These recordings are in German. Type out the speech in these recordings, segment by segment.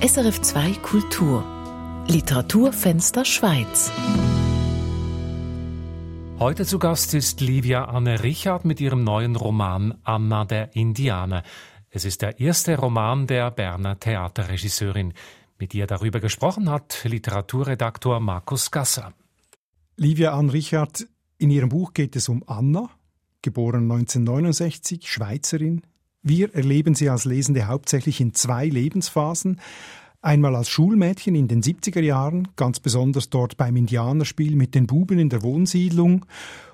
SRF 2 Kultur Literaturfenster Schweiz Heute zu Gast ist Livia Anne Richard mit ihrem neuen Roman Anna der Indianer. Es ist der erste Roman der Berner Theaterregisseurin. Mit ihr darüber gesprochen hat Literaturredaktor Markus Gasser. Livia Anne Richard, in ihrem Buch geht es um Anna, geboren 1969, Schweizerin. Wir erleben sie als Lesende hauptsächlich in zwei Lebensphasen. Einmal als Schulmädchen in den 70er Jahren, ganz besonders dort beim Indianerspiel mit den Buben in der Wohnsiedlung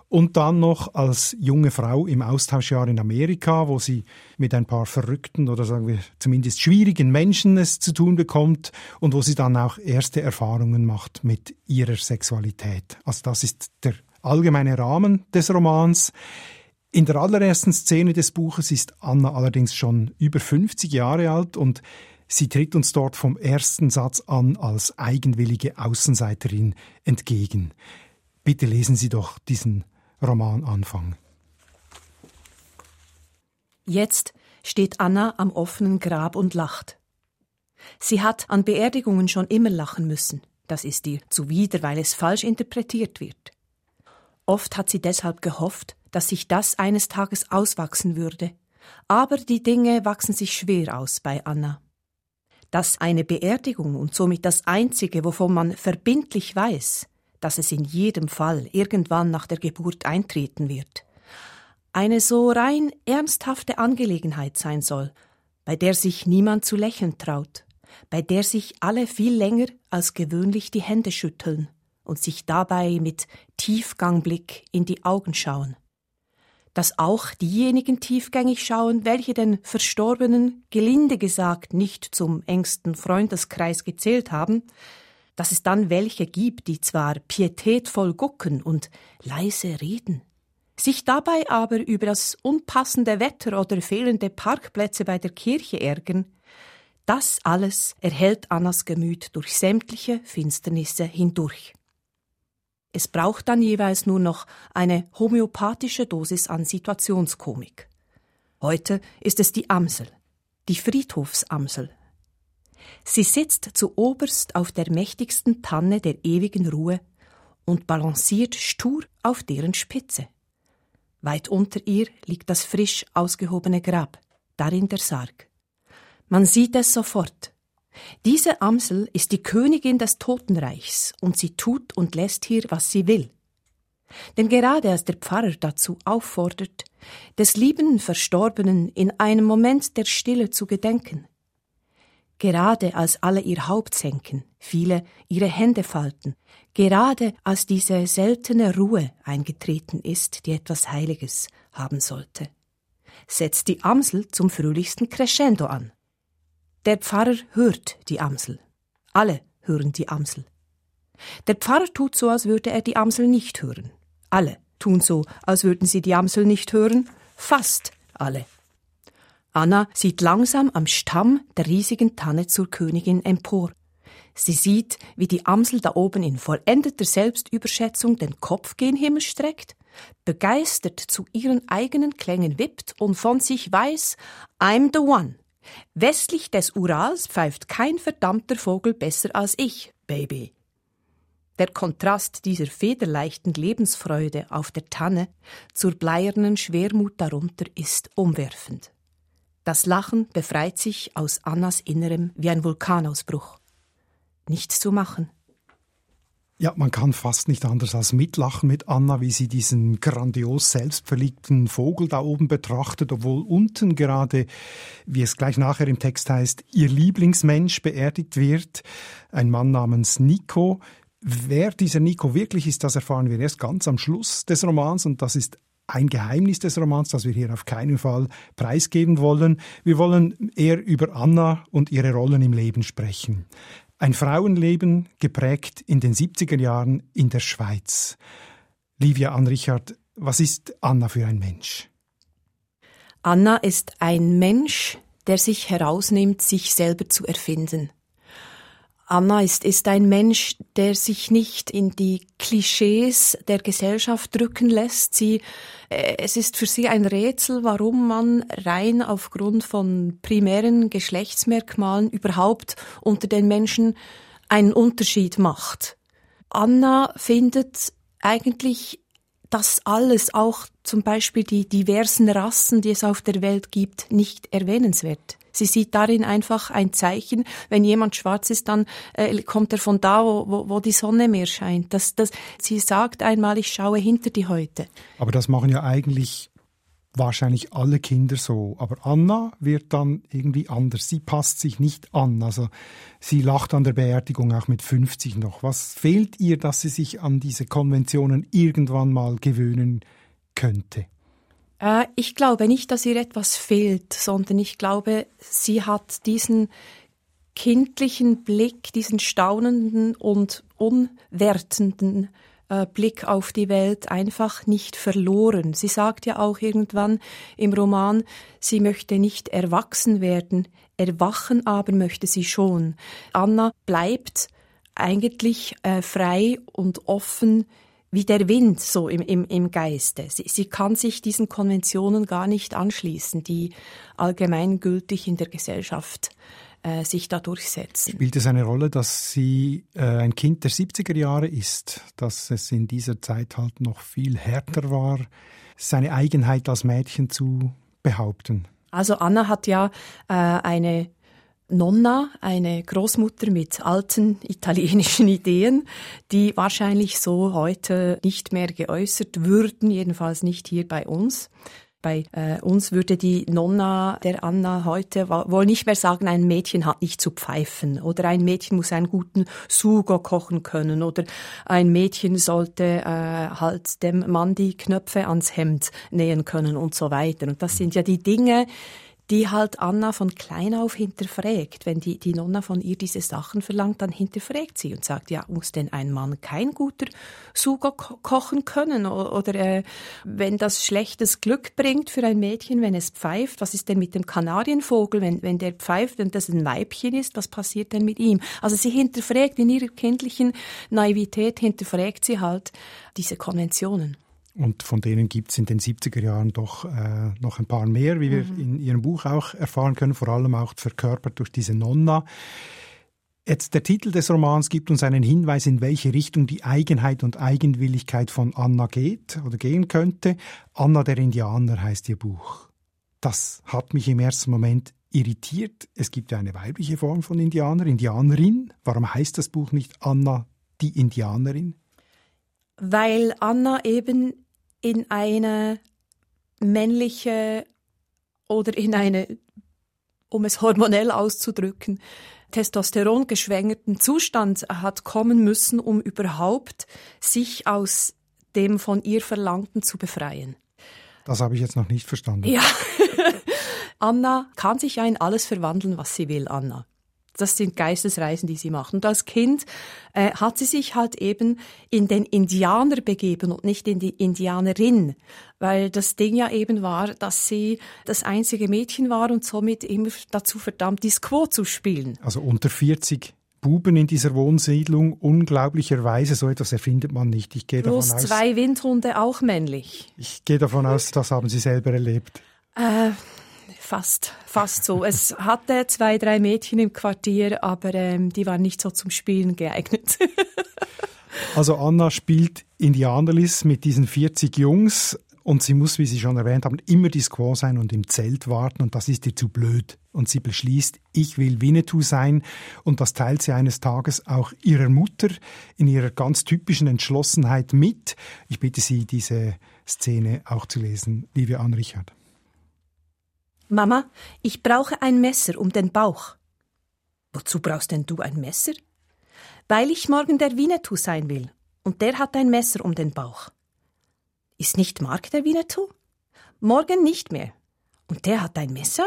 und dann noch als junge Frau im Austauschjahr in Amerika, wo sie mit ein paar verrückten oder sagen wir zumindest schwierigen Menschen es zu tun bekommt und wo sie dann auch erste Erfahrungen macht mit ihrer Sexualität. Also das ist der allgemeine Rahmen des Romans. In der allerersten Szene des Buches ist Anna allerdings schon über 50 Jahre alt und Sie tritt uns dort vom ersten Satz an als eigenwillige Außenseiterin entgegen. Bitte lesen Sie doch diesen Romananfang. Jetzt steht Anna am offenen Grab und lacht. Sie hat an Beerdigungen schon immer lachen müssen. Das ist ihr zuwider, weil es falsch interpretiert wird. Oft hat sie deshalb gehofft, dass sich das eines Tages auswachsen würde. Aber die Dinge wachsen sich schwer aus bei Anna dass eine Beerdigung und somit das Einzige, wovon man verbindlich weiß, dass es in jedem Fall irgendwann nach der Geburt eintreten wird, eine so rein ernsthafte Angelegenheit sein soll, bei der sich niemand zu lächeln traut, bei der sich alle viel länger als gewöhnlich die Hände schütteln und sich dabei mit Tiefgangblick in die Augen schauen dass auch diejenigen tiefgängig schauen, welche den Verstorbenen, gelinde gesagt, nicht zum engsten Freundeskreis gezählt haben, dass es dann welche gibt, die zwar pietätvoll gucken und leise reden, sich dabei aber über das unpassende Wetter oder fehlende Parkplätze bei der Kirche ärgern, das alles erhält Annas Gemüt durch sämtliche Finsternisse hindurch. Es braucht dann jeweils nur noch eine homöopathische Dosis an Situationskomik. Heute ist es die Amsel, die Friedhofsamsel. Sie sitzt zu oberst auf der mächtigsten Tanne der ewigen Ruhe und balanciert stur auf deren Spitze. Weit unter ihr liegt das frisch ausgehobene Grab, darin der Sarg. Man sieht es sofort. Diese Amsel ist die Königin des Totenreichs und sie tut und lässt hier, was sie will. Denn gerade als der Pfarrer dazu auffordert, des lieben Verstorbenen in einem Moment der Stille zu gedenken, gerade als alle ihr Haupt senken, viele ihre Hände falten, gerade als diese seltene Ruhe eingetreten ist, die etwas Heiliges haben sollte, setzt die Amsel zum fröhlichsten Crescendo an. Der Pfarrer hört die Amsel. Alle hören die Amsel. Der Pfarrer tut so, als würde er die Amsel nicht hören. Alle tun so, als würden sie die Amsel nicht hören. Fast alle. Anna sieht langsam am Stamm der riesigen Tanne zur Königin empor. Sie sieht, wie die Amsel da oben in vollendeter Selbstüberschätzung den Kopf gen Himmel streckt, begeistert zu ihren eigenen Klängen wippt und von sich weiß, I'm the one. Westlich des Urals pfeift kein verdammter Vogel besser als ich, Baby. Der Kontrast dieser federleichten Lebensfreude auf der Tanne zur bleiernen Schwermut darunter ist umwerfend. Das Lachen befreit sich aus Annas Innerem wie ein Vulkanausbruch. Nichts zu machen. Ja, man kann fast nicht anders als mitlachen mit Anna, wie sie diesen grandios selbstverliebten Vogel da oben betrachtet, obwohl unten gerade, wie es gleich nachher im Text heißt, ihr Lieblingsmensch beerdigt wird, ein Mann namens Nico. Wer dieser Nico wirklich ist, das erfahren wir erst ganz am Schluss des Romans und das ist ein Geheimnis des Romans, das wir hier auf keinen Fall preisgeben wollen. Wir wollen eher über Anna und ihre Rollen im Leben sprechen. Ein Frauenleben geprägt in den 70er Jahren in der Schweiz. Livia Anrichard, was ist Anna für ein Mensch? Anna ist ein Mensch, der sich herausnimmt, sich selber zu erfinden. Anna ist, ist ein Mensch, der sich nicht in die Klischees der Gesellschaft drücken lässt. Sie, äh, es ist für sie ein Rätsel, warum man rein aufgrund von primären Geschlechtsmerkmalen überhaupt unter den Menschen einen Unterschied macht. Anna findet eigentlich das alles, auch zum Beispiel die diversen Rassen, die es auf der Welt gibt, nicht erwähnenswert. Sie sieht darin einfach ein Zeichen. Wenn jemand schwarz ist, dann äh, kommt er von da, wo, wo die Sonne mehr scheint. Das, das, sie sagt einmal, ich schaue hinter die Häute. Aber das machen ja eigentlich wahrscheinlich alle Kinder so. Aber Anna wird dann irgendwie anders. Sie passt sich nicht an. Also sie lacht an der Beerdigung auch mit 50 noch. Was fehlt ihr, dass sie sich an diese Konventionen irgendwann mal gewöhnen könnte? Äh, ich glaube nicht, dass ihr etwas fehlt, sondern ich glaube, sie hat diesen kindlichen Blick, diesen staunenden und unwertenden äh, Blick auf die Welt einfach nicht verloren. Sie sagt ja auch irgendwann im Roman, sie möchte nicht erwachsen werden, erwachen aber möchte sie schon. Anna bleibt eigentlich äh, frei und offen wie der Wind so im, im, im Geiste. Sie, sie kann sich diesen Konventionen gar nicht anschließen, die allgemeingültig in der Gesellschaft äh, sich da durchsetzen. Spielt es eine Rolle, dass sie äh, ein Kind der 70er Jahre ist, dass es in dieser Zeit halt noch viel härter war, seine Eigenheit als Mädchen zu behaupten? Also Anna hat ja äh, eine Nonna, eine Großmutter mit alten italienischen Ideen, die wahrscheinlich so heute nicht mehr geäußert würden, jedenfalls nicht hier bei uns. Bei äh, uns würde die Nonna der Anna heute wohl nicht mehr sagen, ein Mädchen hat nicht zu pfeifen oder ein Mädchen muss einen guten Sugo kochen können oder ein Mädchen sollte äh, halt dem Mann die Knöpfe ans Hemd nähen können und so weiter. Und das sind ja die Dinge, die halt Anna von klein auf hinterfragt. Wenn die, die Nonna von ihr diese Sachen verlangt, dann hinterfragt sie und sagt, ja, muss denn ein Mann kein guter Sugo ko kochen können? Oder äh, wenn das schlechtes Glück bringt für ein Mädchen, wenn es pfeift, was ist denn mit dem Kanarienvogel, wenn, wenn der pfeift und das ein Weibchen ist, was passiert denn mit ihm? Also sie hinterfragt in ihrer kindlichen Naivität, hinterfragt sie halt diese Konventionen. Und von denen gibt es in den 70er Jahren doch äh, noch ein paar mehr, wie wir mhm. in Ihrem Buch auch erfahren können, vor allem auch verkörpert durch diese Nonna. Jetzt der Titel des Romans gibt uns einen Hinweis, in welche Richtung die Eigenheit und Eigenwilligkeit von Anna geht oder gehen könnte. Anna der Indianer heißt ihr Buch. Das hat mich im ersten Moment irritiert. Es gibt ja eine weibliche Form von Indianer, Indianerin. Warum heißt das Buch nicht Anna die Indianerin? Weil Anna eben in eine männliche oder in eine, um es hormonell auszudrücken, Testosteron geschwängerten Zustand hat kommen müssen, um überhaupt sich aus dem von ihr Verlangten zu befreien. Das habe ich jetzt noch nicht verstanden. Ja. Anna kann sich ja in alles verwandeln, was sie will, Anna. Das sind Geistesreisen, die sie macht. Und als Kind äh, hat sie sich halt eben in den Indianer begeben und nicht in die Indianerin, weil das Ding ja eben war, dass sie das einzige Mädchen war und somit immer dazu verdammt ist, Quo zu spielen. Also unter 40 Buben in dieser Wohnsiedlung, unglaublicherweise, so etwas erfindet man nicht. Ich gehe Plus davon aus, zwei Windhunde, auch männlich. Ich gehe davon aus, das haben Sie selber erlebt. Äh, Fast, fast so. Es hatte zwei, drei Mädchen im Quartier, aber ähm, die waren nicht so zum Spielen geeignet. also Anna spielt Indianerlis mit diesen 40 Jungs und sie muss, wie Sie schon erwähnt haben, immer die Squaw sein und im Zelt warten und das ist ihr zu blöd. Und sie beschließt, ich will Winnetou sein und das teilt sie eines Tages auch ihrer Mutter in ihrer ganz typischen Entschlossenheit mit. Ich bitte Sie, diese Szene auch zu lesen, liebe Anne Richard. Mama, ich brauche ein Messer um den Bauch. Wozu brauchst denn du ein Messer? Weil ich morgen der Winnetou sein will, und der hat ein Messer um den Bauch. Ist nicht Mark der Winnetou? Morgen nicht mehr. Und der hat ein Messer?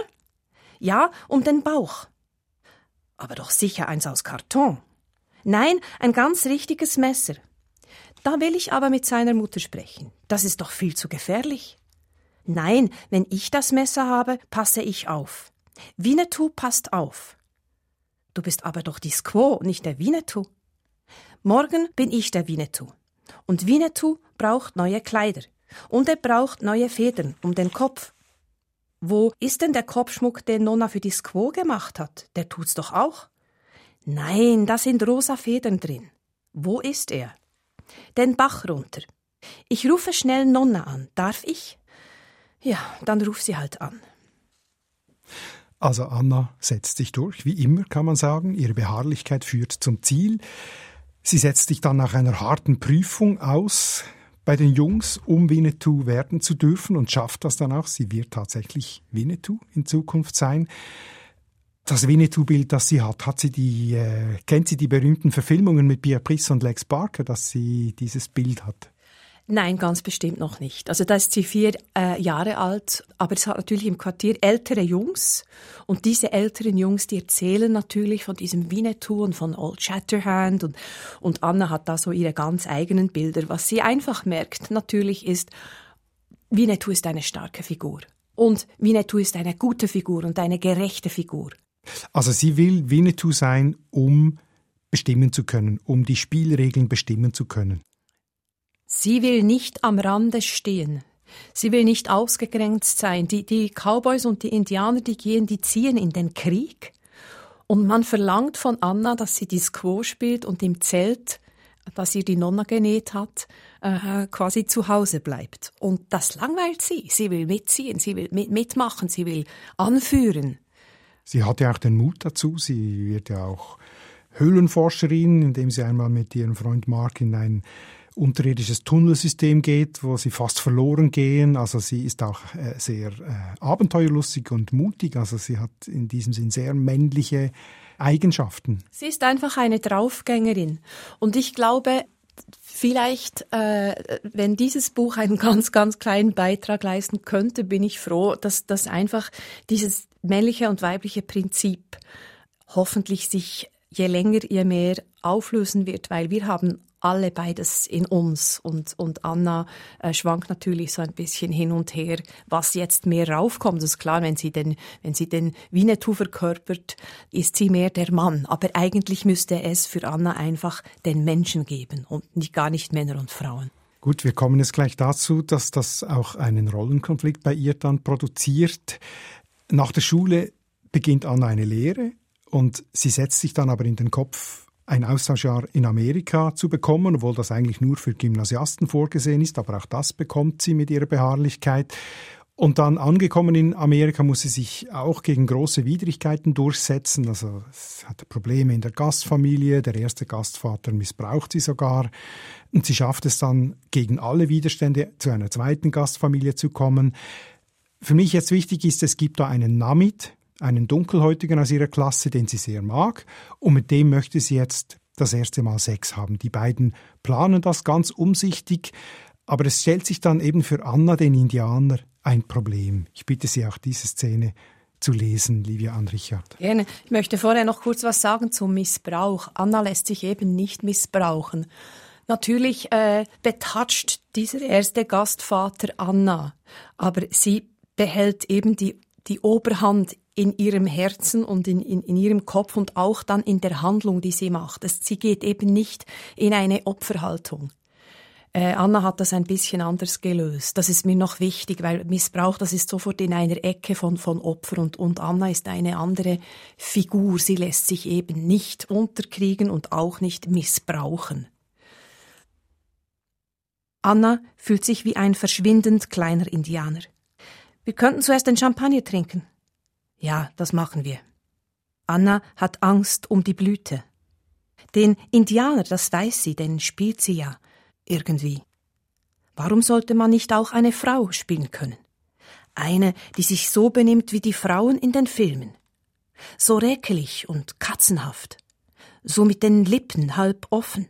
Ja, um den Bauch. Aber doch sicher eins aus Karton. Nein, ein ganz richtiges Messer. Da will ich aber mit seiner Mutter sprechen. Das ist doch viel zu gefährlich. Nein, wenn ich das Messer habe, passe ich auf. Winnetou passt auf. Du bist aber doch die Squaw, nicht der Winnetou. Morgen bin ich der Winnetou. Und Winnetou braucht neue Kleider. Und er braucht neue Federn um den Kopf. Wo ist denn der Kopfschmuck, den Nonna für die Squaw gemacht hat? Der tut's doch auch. Nein, da sind rosa Federn drin. Wo ist er? Den Bach runter. Ich rufe schnell Nonna an. Darf ich? Ja, dann ruf sie halt an. Also Anna setzt sich durch, wie immer kann man sagen. Ihre Beharrlichkeit führt zum Ziel. Sie setzt sich dann nach einer harten Prüfung aus bei den Jungs, um Winnetou werden zu dürfen und schafft das dann auch. Sie wird tatsächlich Winnetou in Zukunft sein. Das Winnetou-Bild, das sie hat, hat sie die, äh, kennt sie die berühmten Verfilmungen mit Beatrice und Lex Barker, dass sie dieses Bild hat? Nein, ganz bestimmt noch nicht. Also da ist sie vier äh, Jahre alt, aber es hat natürlich im Quartier ältere Jungs und diese älteren Jungs, die erzählen natürlich von diesem Winnetou und von Old Shatterhand und, und Anna hat da so ihre ganz eigenen Bilder. Was sie einfach merkt natürlich ist, Winnetou ist eine starke Figur und Winnetou ist eine gute Figur und eine gerechte Figur. Also sie will Winnetou sein, um bestimmen zu können, um die Spielregeln bestimmen zu können. Sie will nicht am Rande stehen. Sie will nicht ausgegrenzt sein. Die, die Cowboys und die Indianer, die gehen, die ziehen in den Krieg. Und man verlangt von Anna, dass sie die Squaw spielt und im Zelt, das ihr die Nonna genäht hat, äh, quasi zu Hause bleibt. Und das langweilt sie. Sie will mitziehen, sie will mit, mitmachen, sie will anführen. Sie hat ja auch den Mut dazu. Sie wird ja auch Höhlenforscherin, indem sie einmal mit ihrem Freund Mark in ein unterirdisches Tunnelsystem geht, wo sie fast verloren gehen. Also sie ist auch äh, sehr äh, abenteuerlustig und mutig. Also sie hat in diesem Sinn sehr männliche Eigenschaften. Sie ist einfach eine Draufgängerin. Und ich glaube, vielleicht, äh, wenn dieses Buch einen ganz, ganz kleinen Beitrag leisten könnte, bin ich froh, dass, dass einfach dieses männliche und weibliche Prinzip hoffentlich sich je länger, je mehr auflösen wird, weil wir haben alle beides in uns und, und Anna äh, schwankt natürlich so ein bisschen hin und her, was jetzt mehr raufkommt. Das ist klar, wenn sie den, wenn sie den Winnetou verkörpert, ist sie mehr der Mann. Aber eigentlich müsste es für Anna einfach den Menschen geben und nicht, gar nicht Männer und Frauen. Gut, wir kommen jetzt gleich dazu, dass das auch einen Rollenkonflikt bei ihr dann produziert. Nach der Schule beginnt Anna eine Lehre und sie setzt sich dann aber in den Kopf, ein Austauschjahr in Amerika zu bekommen, obwohl das eigentlich nur für Gymnasiasten vorgesehen ist, aber auch das bekommt sie mit ihrer Beharrlichkeit. Und dann angekommen in Amerika muss sie sich auch gegen große Widrigkeiten durchsetzen. Also es hat Probleme in der Gastfamilie, der erste Gastvater missbraucht sie sogar. Und sie schafft es dann gegen alle Widerstände zu einer zweiten Gastfamilie zu kommen. Für mich jetzt wichtig ist, es gibt da einen Namit, einen Dunkelhäutigen aus ihrer Klasse, den sie sehr mag, und mit dem möchte sie jetzt das erste Mal Sex haben. Die beiden planen das ganz umsichtig, aber es stellt sich dann eben für Anna, den Indianer, ein Problem. Ich bitte Sie auch diese Szene zu lesen, Livia Anrichard. Gerne. Ich möchte vorher noch kurz was sagen zum Missbrauch. Anna lässt sich eben nicht missbrauchen. Natürlich äh, betatscht dieser erste Gastvater Anna, aber sie behält eben die, die Oberhand in ihrem Herzen und in, in, in ihrem Kopf und auch dann in der Handlung, die sie macht. Es, sie geht eben nicht in eine Opferhaltung. Äh, Anna hat das ein bisschen anders gelöst. Das ist mir noch wichtig, weil Missbrauch, das ist sofort in einer Ecke von, von Opfer und, und Anna ist eine andere Figur. Sie lässt sich eben nicht unterkriegen und auch nicht missbrauchen. Anna fühlt sich wie ein verschwindend kleiner Indianer. Wir könnten zuerst den Champagner trinken, ja, das machen wir. Anna hat Angst um die Blüte. Den Indianer, das weiß sie, den spielt sie ja irgendwie. Warum sollte man nicht auch eine Frau spielen können? Eine, die sich so benimmt wie die Frauen in den Filmen. So räkelig und katzenhaft. So mit den Lippen halb offen.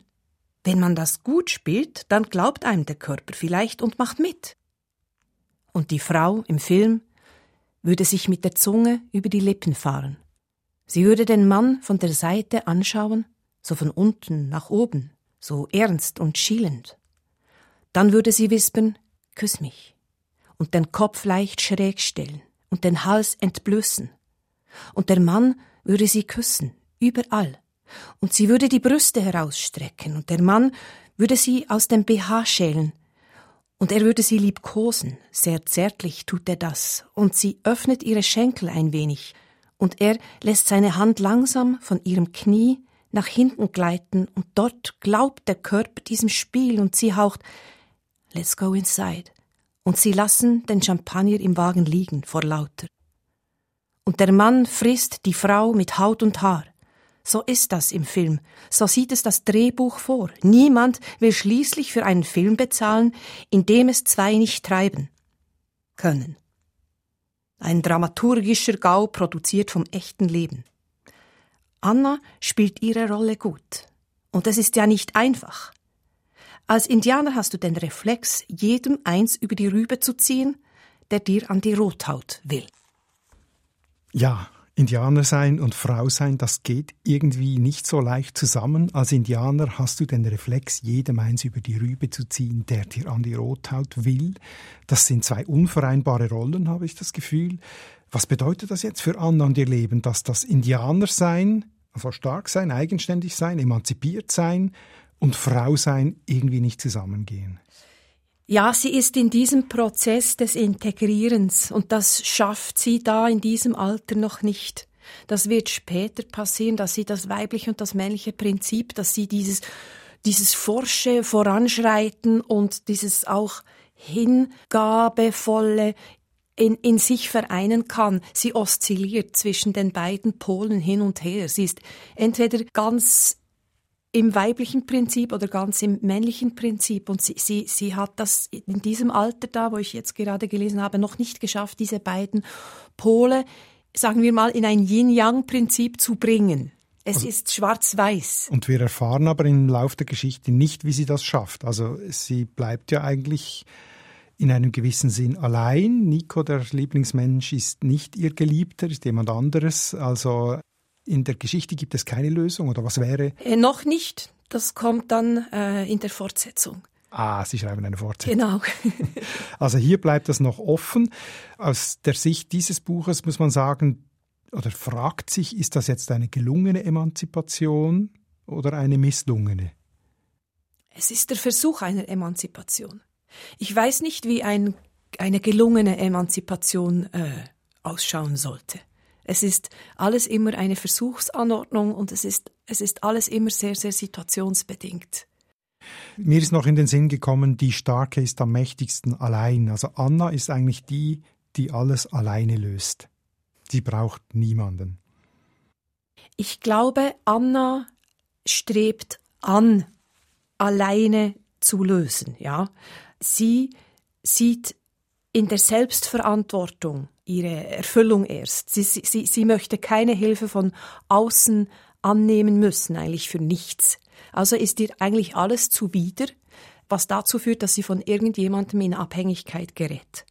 Wenn man das gut spielt, dann glaubt einem der Körper vielleicht und macht mit. Und die Frau im Film, würde sich mit der Zunge über die Lippen fahren. Sie würde den Mann von der Seite anschauen, so von unten nach oben, so ernst und schielend. Dann würde sie wispern, küss mich, und den Kopf leicht schräg stellen und den Hals entblößen. Und der Mann würde sie küssen, überall. Und sie würde die Brüste herausstrecken, und der Mann würde sie aus dem BH schälen, und er würde sie liebkosen, sehr zärtlich tut er das, und sie öffnet ihre Schenkel ein wenig, und er lässt seine Hand langsam von ihrem Knie nach hinten gleiten, und dort glaubt der Körper diesem Spiel, und sie haucht Let's go inside. Und sie lassen den Champagner im Wagen liegen vor lauter. Und der Mann frisst die Frau mit Haut und Haar. So ist das im Film. So sieht es das Drehbuch vor. Niemand will schließlich für einen Film bezahlen, in dem es zwei nicht treiben können. Ein dramaturgischer Gau produziert vom echten Leben. Anna spielt ihre Rolle gut. Und es ist ja nicht einfach. Als Indianer hast du den Reflex, jedem eins über die Rübe zu ziehen, der dir an die Rothaut will. Ja, Indianer sein und Frau sein, das geht irgendwie nicht so leicht zusammen. Als Indianer hast du den Reflex, jedem eins über die Rübe zu ziehen, der dir an die Rothaut will. Das sind zwei unvereinbare Rollen, habe ich das Gefühl. Was bedeutet das jetzt für Anna und ihr Leben, dass das Indianer sein, also stark sein, eigenständig sein, emanzipiert sein und Frau sein irgendwie nicht zusammengehen? Ja, sie ist in diesem Prozess des Integrierens und das schafft sie da in diesem Alter noch nicht. Das wird später passieren, dass sie das weibliche und das männliche Prinzip, dass sie dieses, dieses forsche Voranschreiten und dieses auch hingabevolle in, in sich vereinen kann. Sie oszilliert zwischen den beiden Polen hin und her. Sie ist entweder ganz im weiblichen Prinzip oder ganz im männlichen Prinzip. Und sie, sie, sie hat das in diesem Alter da, wo ich jetzt gerade gelesen habe, noch nicht geschafft, diese beiden Pole, sagen wir mal, in ein Yin-Yang-Prinzip zu bringen. Es also, ist schwarz-weiß. Und wir erfahren aber im Lauf der Geschichte nicht, wie sie das schafft. Also sie bleibt ja eigentlich in einem gewissen Sinn allein. Nico, der Lieblingsmensch, ist nicht ihr Geliebter, ist jemand anderes. Also in der Geschichte gibt es keine Lösung oder was wäre? Äh, noch nicht. Das kommt dann äh, in der Fortsetzung. Ah, Sie schreiben eine Fortsetzung. Genau. also hier bleibt das noch offen. Aus der Sicht dieses Buches muss man sagen, oder fragt sich, ist das jetzt eine gelungene Emanzipation oder eine misslungene? Es ist der Versuch einer Emanzipation. Ich weiß nicht, wie ein, eine gelungene Emanzipation äh, ausschauen sollte. Es ist alles immer eine Versuchsanordnung und es ist, es ist alles immer sehr, sehr situationsbedingt. Mir ist noch in den Sinn gekommen, die Starke ist am mächtigsten allein. Also Anna ist eigentlich die, die alles alleine löst. Sie braucht niemanden. Ich glaube, Anna strebt an, alleine zu lösen, ja. Sie sieht in der Selbstverantwortung ihre Erfüllung erst. Sie, sie, sie möchte keine Hilfe von außen annehmen müssen, eigentlich für nichts. Also ist ihr eigentlich alles zuwider, was dazu führt, dass sie von irgendjemandem in Abhängigkeit gerät.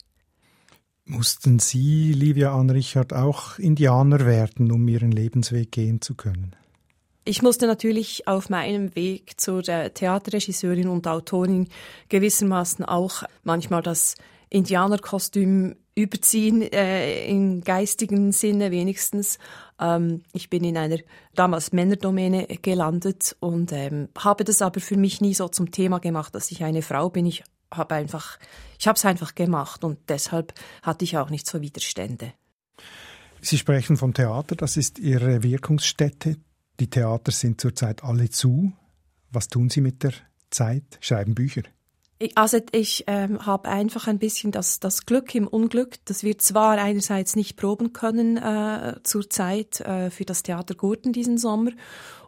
Mussten Sie, Livia Anrichard, auch Indianer werden, um Ihren Lebensweg gehen zu können? Ich musste natürlich auf meinem Weg zur Theaterregisseurin und Autorin gewissermaßen auch manchmal das Indianerkostüm überziehen, äh, im geistigen Sinne wenigstens. Ähm, ich bin in einer damals Männerdomäne gelandet und ähm, habe das aber für mich nie so zum Thema gemacht, dass ich eine Frau bin. Ich habe einfach, ich habe es einfach gemacht und deshalb hatte ich auch nicht so Widerstände. Sie sprechen vom Theater, das ist Ihre Wirkungsstätte. Die Theater sind zurzeit alle zu. Was tun Sie mit der Zeit? Schreiben Bücher? Also ich ähm, habe einfach ein bisschen das, das Glück im Unglück, dass wir zwar einerseits nicht proben können äh, zurzeit äh, für das Theater Gurten diesen Sommer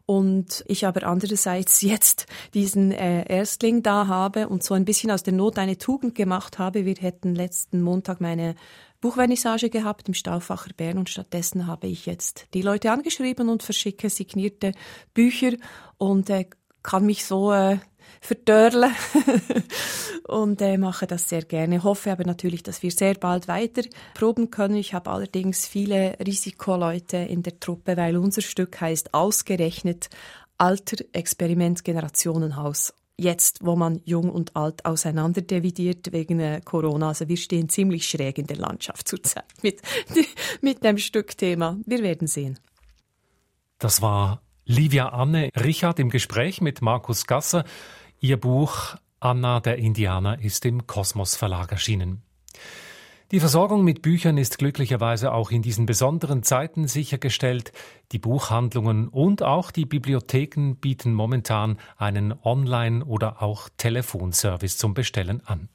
und ich aber andererseits jetzt diesen äh, Erstling da habe und so ein bisschen aus der Not eine Tugend gemacht habe. Wir hätten letzten Montag meine Buchvernissage gehabt im Stauffacher Bern und stattdessen habe ich jetzt die Leute angeschrieben und verschicke signierte Bücher und äh, kann mich so äh, verdörle und äh, mache das sehr gerne. Hoffe aber natürlich, dass wir sehr bald weiter proben können. Ich habe allerdings viele Risikoleute in der Truppe, weil unser Stück heißt ausgerechnet Alter Experiment Generationenhaus. Jetzt, wo man jung und alt auseinander dividiert wegen äh, Corona. Also wir stehen ziemlich schräg in der Landschaft zurzeit mit, mit dem Stückthema. Wir werden sehen. Das war Livia Anne Richard im Gespräch mit Markus Gasser. Ihr Buch Anna der Indianer ist im Kosmos Verlag erschienen. Die Versorgung mit Büchern ist glücklicherweise auch in diesen besonderen Zeiten sichergestellt. Die Buchhandlungen und auch die Bibliotheken bieten momentan einen Online- oder auch Telefonservice zum Bestellen an.